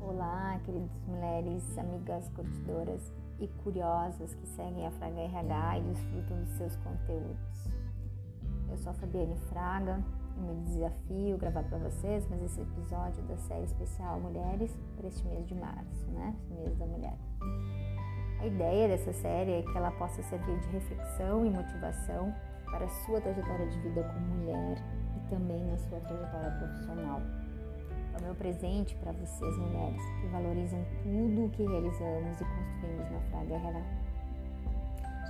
Olá, queridas mulheres, amigas curtidoras e curiosas que seguem a Fraga RH e desfrutam dos seus conteúdos. Eu sou a Fabiane Fraga e me desafio gravar para vocês mais esse episódio da série especial Mulheres para este mês de março, né? Mês da mulher. A ideia dessa série é que ela possa servir de reflexão e motivação para a sua trajetória de vida como mulher também na sua trajetória profissional. É o meu presente para vocês, mulheres, que valorizam tudo o que realizamos e construímos na Fraga.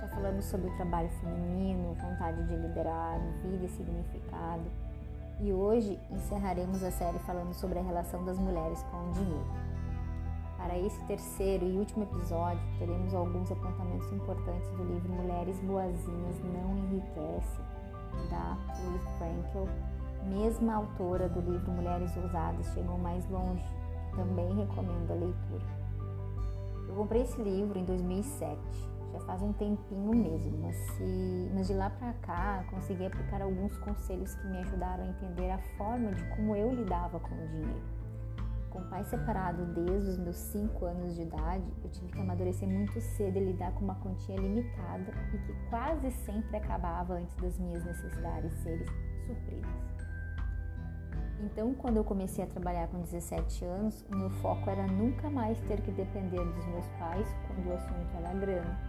Já falamos sobre o trabalho feminino, vontade de liderar, vida e significado. E hoje encerraremos a série falando sobre a relação das mulheres com o dinheiro. Para esse terceiro e último episódio, teremos alguns apontamentos importantes do livro Mulheres Boazinhas Não Enriquece, da Louise Frankel, mesma autora do livro Mulheres Ousadas Chegam Mais Longe, também recomendo a leitura. Eu comprei esse livro em 2007, já faz um tempinho mesmo, mas, se, mas de lá para cá consegui aplicar alguns conselhos que me ajudaram a entender a forma de como eu lidava com o dinheiro. Com pai separado desde os meus 5 anos de idade, eu tive que amadurecer muito cedo e lidar com uma quantia limitada e que quase sempre acabava antes das minhas necessidades serem supridas. Então, quando eu comecei a trabalhar com 17 anos, o meu foco era nunca mais ter que depender dos meus pais quando o assunto era grana.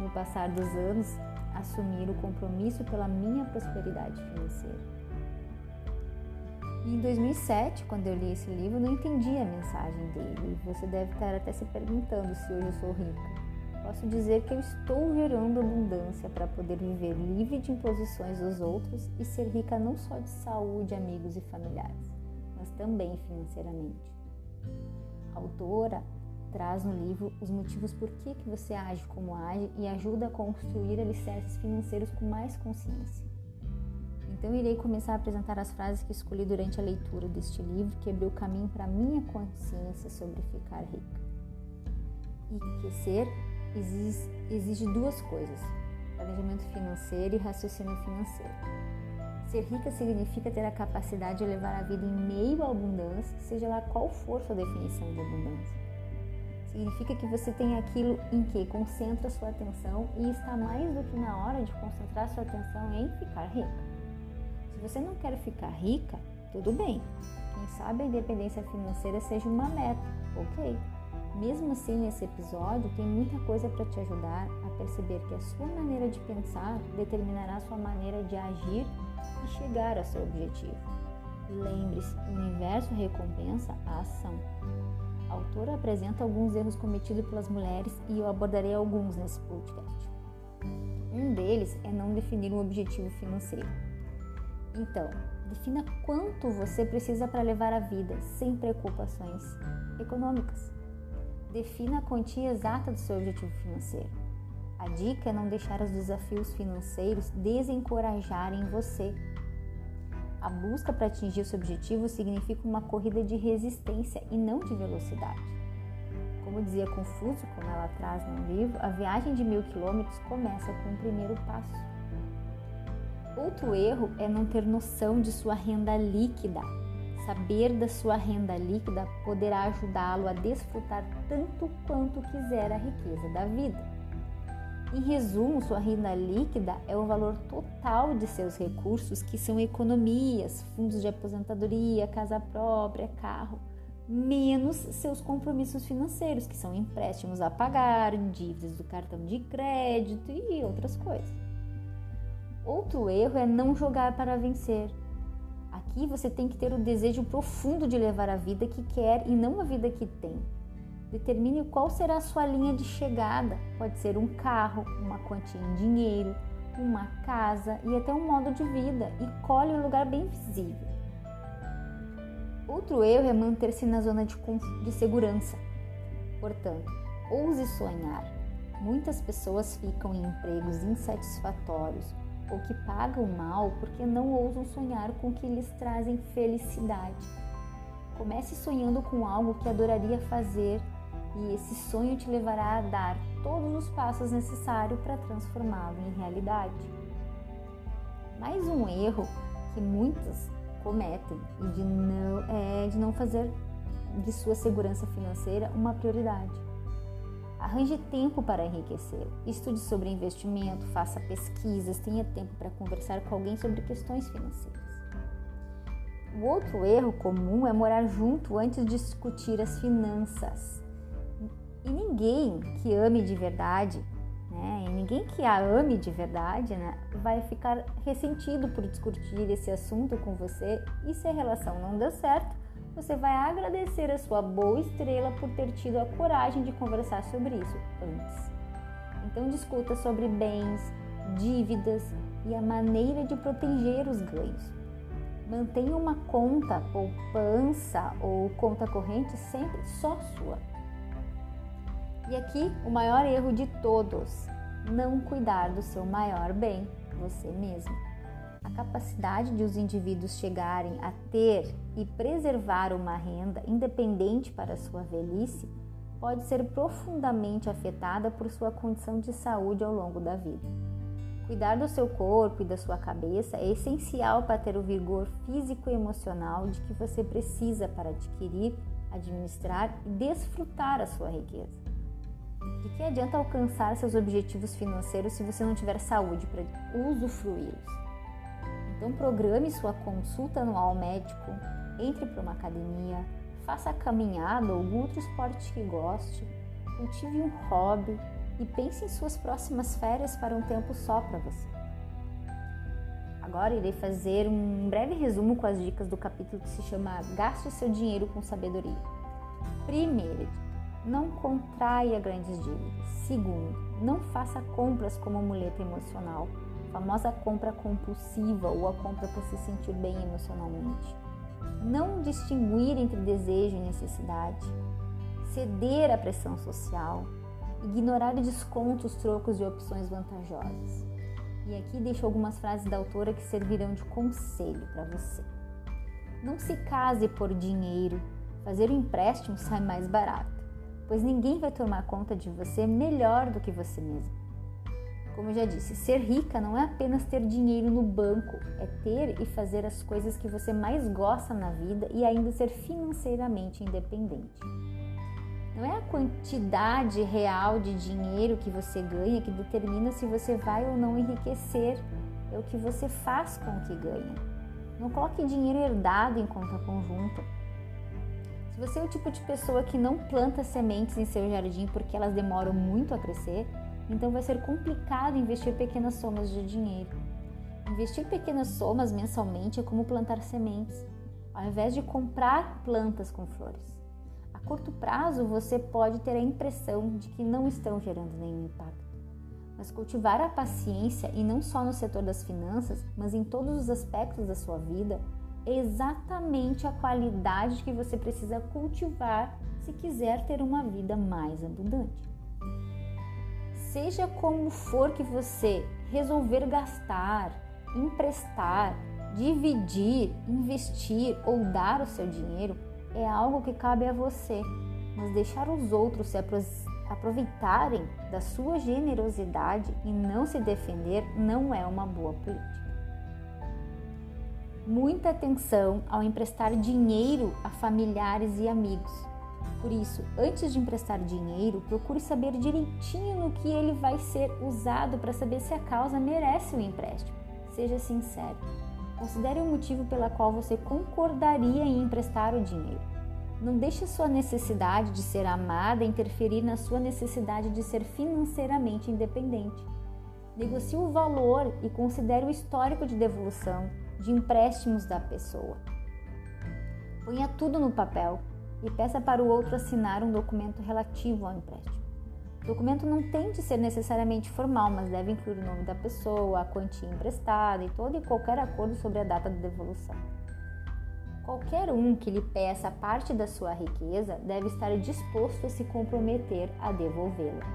No passar dos anos, assumir o compromisso pela minha prosperidade financeira. E em 2007, quando eu li esse livro, não entendi a mensagem dele. Você deve estar até se perguntando se hoje eu sou rica. Posso dizer que eu estou gerando abundância para poder viver livre de imposições dos outros e ser rica não só de saúde, amigos e familiares, mas também financeiramente. A autora traz no livro os motivos por que, você age como age e ajuda a construir alicerces financeiros com mais consciência. Então, irei começar a apresentar as frases que escolhi durante a leitura deste livro que abriu caminho para minha consciência sobre ficar rica. E que ser exige, exige duas coisas: planejamento financeiro e raciocínio financeiro. Ser rica significa ter a capacidade de levar a vida em meio à abundância, seja lá qual for sua definição de abundância. Significa que você tem aquilo em que concentra sua atenção e está mais do que na hora de concentrar sua atenção em ficar rica você não quer ficar rica, tudo bem. Quem sabe a independência financeira seja uma meta, ok? Mesmo assim, nesse episódio tem muita coisa para te ajudar a perceber que a sua maneira de pensar determinará a sua maneira de agir e chegar ao seu objetivo. Lembre-se, o universo recompensa a ação. A autora apresenta alguns erros cometidos pelas mulheres e eu abordarei alguns nesse podcast. Um deles é não definir um objetivo financeiro. Então, defina quanto você precisa para levar a vida sem preocupações econômicas. Defina a quantia exata do seu objetivo financeiro. A dica é não deixar os desafios financeiros desencorajarem você. A busca para atingir o seu objetivo significa uma corrida de resistência e não de velocidade. Como dizia Confúcio, como ela traz no livro, a viagem de mil quilômetros começa com o primeiro passo. Outro erro é não ter noção de sua renda líquida. Saber da sua renda líquida poderá ajudá-lo a desfrutar tanto quanto quiser a riqueza da vida. Em resumo, sua renda líquida é o valor total de seus recursos, que são economias, fundos de aposentadoria, casa própria, carro, menos seus compromissos financeiros, que são empréstimos a pagar, dívidas do cartão de crédito e outras coisas. Outro erro é não jogar para vencer. Aqui você tem que ter o desejo profundo de levar a vida que quer e não a vida que tem. Determine qual será a sua linha de chegada. Pode ser um carro, uma quantia em dinheiro, uma casa e até um modo de vida e colhe um lugar bem visível. Outro erro é manter-se na zona de, de segurança. Portanto, ouse sonhar. Muitas pessoas ficam em empregos insatisfatórios ou que pagam mal porque não ousam sonhar com o que lhes trazem felicidade. Comece sonhando com algo que adoraria fazer e esse sonho te levará a dar todos os passos necessários para transformá-lo em realidade. Mais um erro que muitas cometem e de não, é, de não fazer de sua segurança financeira uma prioridade. Arranje tempo para enriquecer. Estude sobre investimento, faça pesquisas, tenha tempo para conversar com alguém sobre questões financeiras. O outro erro comum é morar junto antes de discutir as finanças. E ninguém que ame de verdade, né, ninguém que a ame de verdade, né, vai ficar ressentido por discutir esse assunto com você e se a relação não der certo, você vai agradecer a sua boa estrela por ter tido a coragem de conversar sobre isso antes. Então discuta sobre bens, dívidas e a maneira de proteger os ganhos. Mantenha uma conta, poupança ou conta corrente sempre só sua. E aqui o maior erro de todos: não cuidar do seu maior bem, você mesmo. A capacidade de os indivíduos chegarem a ter e preservar uma renda independente para sua velhice pode ser profundamente afetada por sua condição de saúde ao longo da vida. Cuidar do seu corpo e da sua cabeça é essencial para ter o vigor físico e emocional de que você precisa para adquirir, administrar e desfrutar a sua riqueza. De que adianta alcançar seus objetivos financeiros se você não tiver saúde para usufruí-los? Então, programe sua consulta anual médico, entre para uma academia, faça caminhada ou algum outro esporte que goste, cultive um hobby e pense em suas próximas férias para um tempo só para você. Agora irei fazer um breve resumo com as dicas do capítulo que se chama Gaste seu dinheiro com sabedoria. Primeiro, não contraia grandes dívidas. Segundo, não faça compras como muleta emocional famosa compra compulsiva ou a compra para se sentir bem emocionalmente. Não distinguir entre desejo e necessidade, ceder à pressão social, ignorar descontos, trocos e opções vantajosas. E aqui deixo algumas frases da autora que servirão de conselho para você. Não se case por dinheiro, fazer um empréstimo sai mais barato, pois ninguém vai tomar conta de você melhor do que você mesmo. Como eu já disse, ser rica não é apenas ter dinheiro no banco, é ter e fazer as coisas que você mais gosta na vida e ainda ser financeiramente independente. Não é a quantidade real de dinheiro que você ganha que determina se você vai ou não enriquecer, é o que você faz com o que ganha. Não coloque dinheiro herdado em conta conjunta. Se você é o tipo de pessoa que não planta sementes em seu jardim porque elas demoram muito a crescer, então vai ser complicado investir pequenas somas de dinheiro. Investir pequenas somas mensalmente é como plantar sementes, ao invés de comprar plantas com flores. A curto prazo você pode ter a impressão de que não estão gerando nenhum impacto. Mas cultivar a paciência, e não só no setor das finanças, mas em todos os aspectos da sua vida, é exatamente a qualidade que você precisa cultivar se quiser ter uma vida mais abundante. Seja como for que você resolver gastar, emprestar, dividir, investir ou dar o seu dinheiro, é algo que cabe a você. Mas deixar os outros se aproveitarem da sua generosidade e não se defender não é uma boa política. Muita atenção ao emprestar dinheiro a familiares e amigos por isso, antes de emprestar dinheiro, procure saber direitinho no que ele vai ser usado para saber se a causa merece o empréstimo. Seja sincero. Considere o motivo pela qual você concordaria em emprestar o dinheiro. Não deixe sua necessidade de ser amada interferir na sua necessidade de ser financeiramente independente. Negocie o valor e considere o histórico de devolução de empréstimos da pessoa. Ponha tudo no papel e peça para o outro assinar um documento relativo ao empréstimo. O documento não tem de ser necessariamente formal, mas deve incluir o nome da pessoa, a quantia emprestada e todo e qualquer acordo sobre a data de devolução. Qualquer um que lhe peça parte da sua riqueza deve estar disposto a se comprometer a devolvê-la.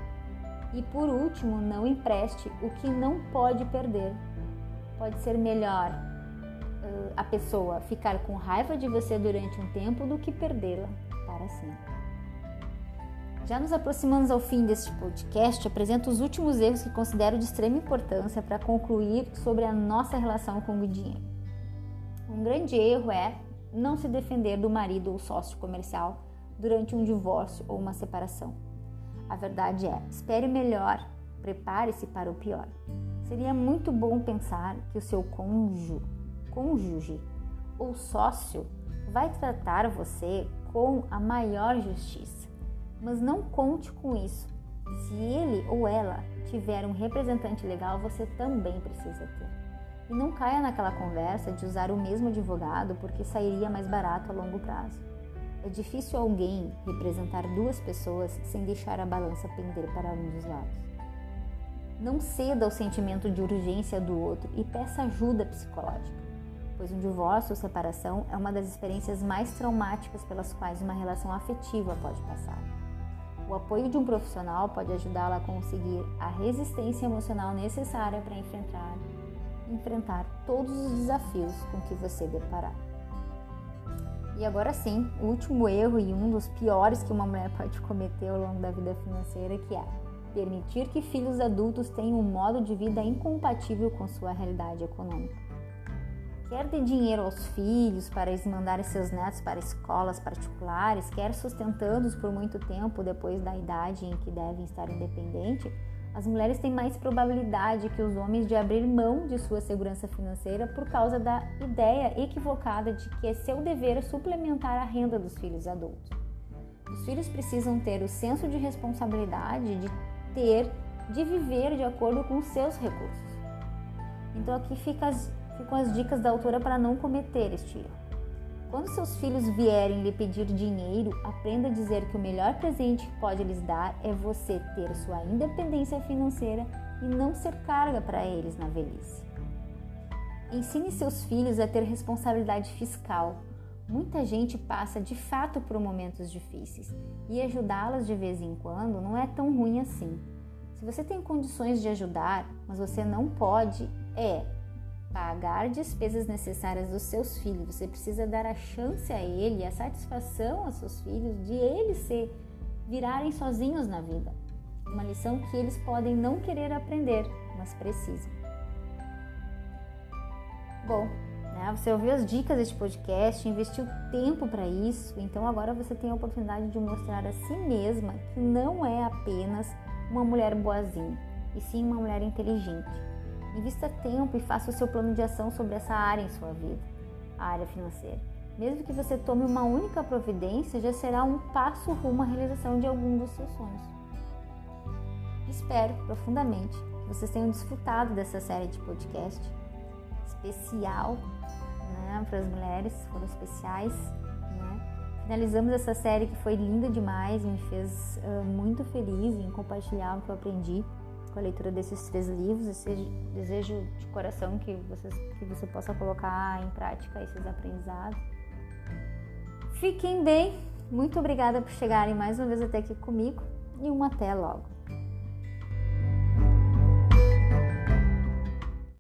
E por último, não empreste o que não pode perder. Pode ser melhor a pessoa ficar com raiva de você durante um tempo do que perdê-la para sempre. Já nos aproximamos ao fim deste podcast, apresento os últimos erros que considero de extrema importância para concluir sobre a nossa relação com o dinheiro. Um grande erro é não se defender do marido ou sócio comercial durante um divórcio ou uma separação. A verdade é, espere melhor, prepare-se para o pior. Seria muito bom pensar que o seu cônjuge, cônjuge ou sócio vai tratar você com a maior justiça. Mas não conte com isso. Se ele ou ela tiver um representante legal, você também precisa ter. E não caia naquela conversa de usar o mesmo advogado porque sairia mais barato a longo prazo. É difícil alguém representar duas pessoas sem deixar a balança pender para um dos lados. Não ceda ao sentimento de urgência do outro e peça ajuda psicológica pois um divórcio ou separação é uma das experiências mais traumáticas pelas quais uma relação afetiva pode passar. O apoio de um profissional pode ajudá-la a conseguir a resistência emocional necessária para enfrentar, enfrentar todos os desafios com que você deparar. E agora sim, o último erro e um dos piores que uma mulher pode cometer ao longo da vida financeira, que é permitir que filhos adultos tenham um modo de vida incompatível com sua realidade econômica quer ter dinheiro aos filhos para eles mandarem seus netos para escolas particulares, quer sustentando-os por muito tempo depois da idade em que devem estar independentes, as mulheres têm mais probabilidade que os homens de abrir mão de sua segurança financeira por causa da ideia equivocada de que é seu dever suplementar a renda dos filhos adultos. Os filhos precisam ter o senso de responsabilidade de ter, de viver de acordo com seus recursos. Então aqui fica as ficam as dicas da autora para não cometer este erro. Quando seus filhos vierem lhe pedir dinheiro, aprenda a dizer que o melhor presente que pode lhes dar é você ter sua independência financeira e não ser carga para eles na velhice. Ensine seus filhos a ter responsabilidade fiscal. Muita gente passa de fato por momentos difíceis e ajudá-las de vez em quando não é tão ruim assim. Se você tem condições de ajudar, mas você não pode, é pagar despesas necessárias dos seus filhos. Você precisa dar a chance a ele, a satisfação aos seus filhos de eles se virarem sozinhos na vida. Uma lição que eles podem não querer aprender, mas precisam. Bom, né, você ouviu as dicas deste podcast, investiu tempo para isso, então agora você tem a oportunidade de mostrar a si mesma que não é apenas uma mulher boazinha, e sim uma mulher inteligente Invista tempo e faça o seu plano de ação sobre essa área em sua vida, a área financeira. Mesmo que você tome uma única providência, já será um passo rumo à realização de algum dos seus sonhos. Espero profundamente que vocês tenham desfrutado dessa série de podcast especial né, para as mulheres, foram especiais. Né? Finalizamos essa série que foi linda demais, me fez uh, muito feliz em compartilhar o que eu aprendi com a leitura desses três livros. desejo de coração que, vocês, que você possa colocar em prática esses aprendizados. Fiquem bem. Muito obrigada por chegarem mais uma vez até aqui comigo e um até logo.